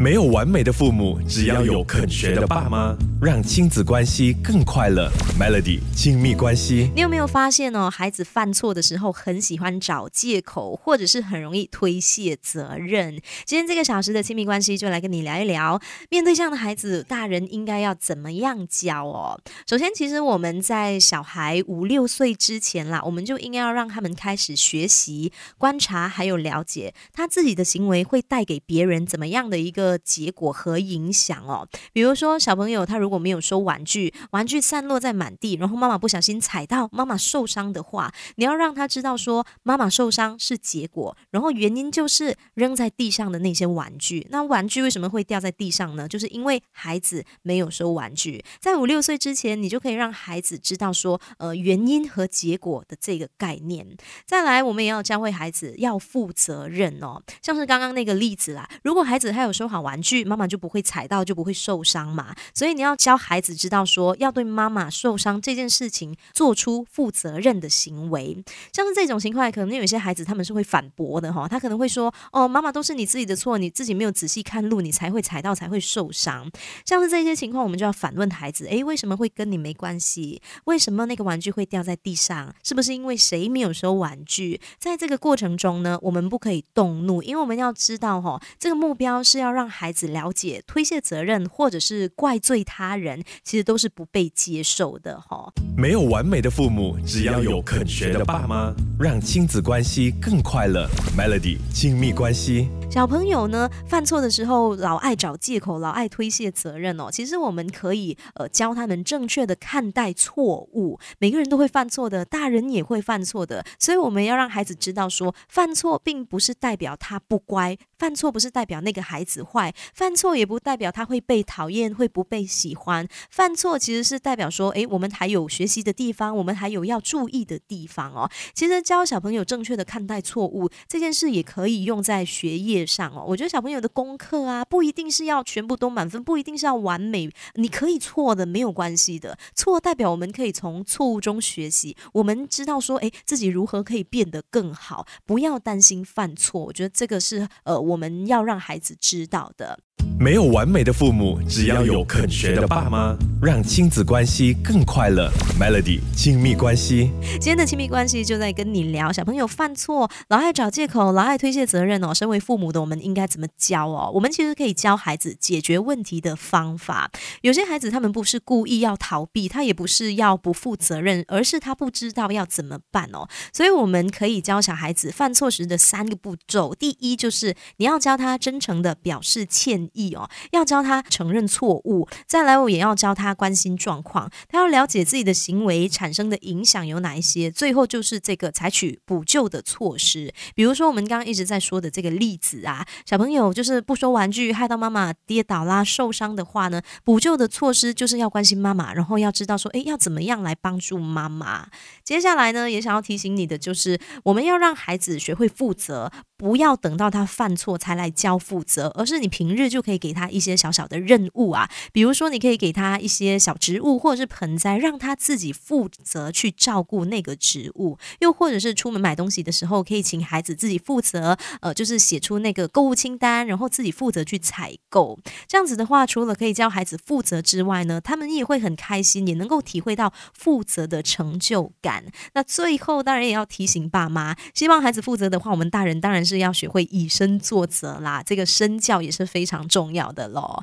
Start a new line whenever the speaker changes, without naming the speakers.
没有完美的父母，只要有肯学的爸妈，让亲子关系更快乐。Melody 亲密关系，
你有没有发现哦？孩子犯错的时候，很喜欢找借口，或者是很容易推卸责任。今天这个小时的亲密关系，就来跟你聊一聊，面对这样的孩子，大人应该要怎么样教哦？首先，其实我们在小孩五六岁之前啦，我们就应该要让他们开始学习、观察，还有了解他自己的行为会带给别人怎么样的一个。的结果和影响哦，比如说小朋友他如果没有收玩具，玩具散落在满地，然后妈妈不小心踩到，妈妈受伤的话，你要让他知道说妈妈受伤是结果，然后原因就是扔在地上的那些玩具。那玩具为什么会掉在地上呢？就是因为孩子没有收玩具。在五六岁之前，你就可以让孩子知道说，呃，原因和结果的这个概念。再来，我们也要教会孩子要负责任哦，像是刚刚那个例子啦，如果孩子他有收好。玩具妈妈就不会踩到，就不会受伤嘛。所以你要教孩子知道说，要对妈妈受伤这件事情做出负责任的行为。像是这种情况，可能有些孩子他们是会反驳的哈，他可能会说：“哦，妈妈都是你自己的错，你自己没有仔细看路，你才会踩到，才会受伤。”像是这些情况，我们就要反问孩子：“诶，为什么会跟你没关系？为什么那个玩具会掉在地上？是不是因为谁没有收玩具？在这个过程中呢，我们不可以动怒，因为我们要知道哈，这个目标是要让。孩子了解推卸责任或者是怪罪他人，其实都是不被接受的哈。
没有完美的父母，只要有肯学的爸妈，让亲子关系更快乐。Melody 亲密关系。
小朋友呢，犯错的时候老爱找借口，老爱推卸责任哦。其实我们可以呃教他们正确的看待错误。每个人都会犯错的，大人也会犯错的，所以我们要让孩子知道说，犯错并不是代表他不乖，犯错不是代表那个孩子坏，犯错也不代表他会被讨厌，会不被喜欢。犯错其实是代表说，诶，我们还有学习的地方，我们还有要注意的地方哦。其实教小朋友正确的看待错误这件事，也可以用在学业。上哦，我觉得小朋友的功课啊，不一定是要全部都满分，不一定是要完美，你可以错的，没有关系的。错代表我们可以从错误中学习，我们知道说，哎，自己如何可以变得更好，不要担心犯错。我觉得这个是呃，我们要让孩子知道的。
没有完美的父母，只要有肯学的爸妈，让亲子关系更快乐。Melody 亲密关系，
今天的亲密关系就在跟你聊，小朋友犯错老爱找借口，老爱推卸责任哦。身为父母的我们应该怎么教哦？我们其实可以教孩子解决问题的方法。有些孩子他们不是故意要逃避，他也不是要不负责任，而是他不知道要怎么办哦。所以我们可以教小孩子犯错时的三个步骤。第一就是你要教他真诚的表示歉。意哦，要教他承认错误，再来我也要教他关心状况，他要了解自己的行为产生的影响有哪一些，最后就是这个采取补救的措施。比如说我们刚刚一直在说的这个例子啊，小朋友就是不收玩具，害到妈妈跌倒啦受伤的话呢，补救的措施就是要关心妈妈，然后要知道说，诶，要怎么样来帮助妈妈。接下来呢，也想要提醒你的就是，我们要让孩子学会负责，不要等到他犯错才来教负责，而是你平日就。可以给他一些小小的任务啊，比如说你可以给他一些小植物或者是盆栽，让他自己负责去照顾那个植物；又或者是出门买东西的时候，可以请孩子自己负责，呃，就是写出那个购物清单，然后自己负责去采购。这样子的话，除了可以教孩子负责之外呢，他们也会很开心，也能够体会到负责的成就感。那最后当然也要提醒爸妈，希望孩子负责的话，我们大人当然是要学会以身作则啦。这个身教也是非常。重要的咯。